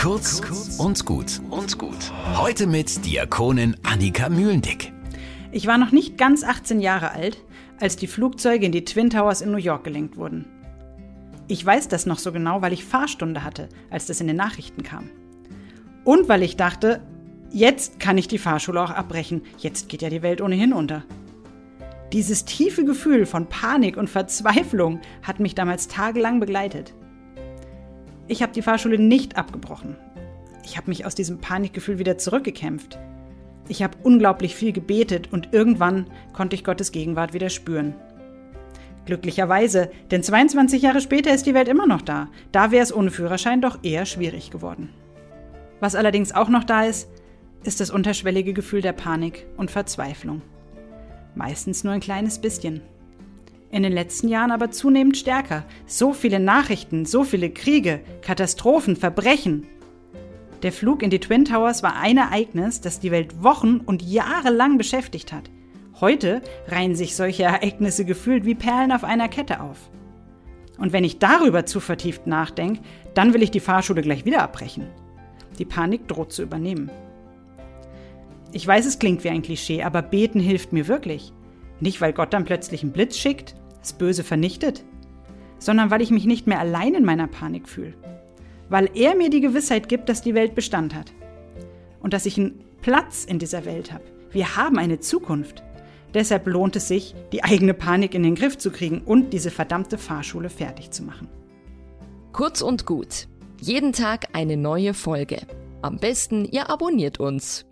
Kurz und gut und gut. Heute mit Diakonin Annika Mühlendick. Ich war noch nicht ganz 18 Jahre alt, als die Flugzeuge in die Twin Towers in New York gelenkt wurden. Ich weiß das noch so genau, weil ich Fahrstunde hatte, als das in den Nachrichten kam. Und weil ich dachte, jetzt kann ich die Fahrschule auch abbrechen, jetzt geht ja die Welt ohnehin unter. Dieses tiefe Gefühl von Panik und Verzweiflung hat mich damals tagelang begleitet. Ich habe die Fahrschule nicht abgebrochen. Ich habe mich aus diesem Panikgefühl wieder zurückgekämpft. Ich habe unglaublich viel gebetet und irgendwann konnte ich Gottes Gegenwart wieder spüren. Glücklicherweise, denn 22 Jahre später ist die Welt immer noch da. Da wäre es ohne Führerschein doch eher schwierig geworden. Was allerdings auch noch da ist, ist das unterschwellige Gefühl der Panik und Verzweiflung. Meistens nur ein kleines bisschen. In den letzten Jahren aber zunehmend stärker. So viele Nachrichten, so viele Kriege, Katastrophen, Verbrechen. Der Flug in die Twin Towers war ein Ereignis, das die Welt Wochen und Jahre lang beschäftigt hat. Heute reihen sich solche Ereignisse gefühlt wie Perlen auf einer Kette auf. Und wenn ich darüber zu vertieft nachdenke, dann will ich die Fahrschule gleich wieder abbrechen. Die Panik droht zu übernehmen. Ich weiß, es klingt wie ein Klischee, aber beten hilft mir wirklich. Nicht, weil Gott dann plötzlich einen Blitz schickt, das Böse vernichtet, sondern weil ich mich nicht mehr allein in meiner Panik fühle. Weil er mir die Gewissheit gibt, dass die Welt Bestand hat. Und dass ich einen Platz in dieser Welt habe. Wir haben eine Zukunft. Deshalb lohnt es sich, die eigene Panik in den Griff zu kriegen und diese verdammte Fahrschule fertig zu machen. Kurz und gut. Jeden Tag eine neue Folge. Am besten, ihr abonniert uns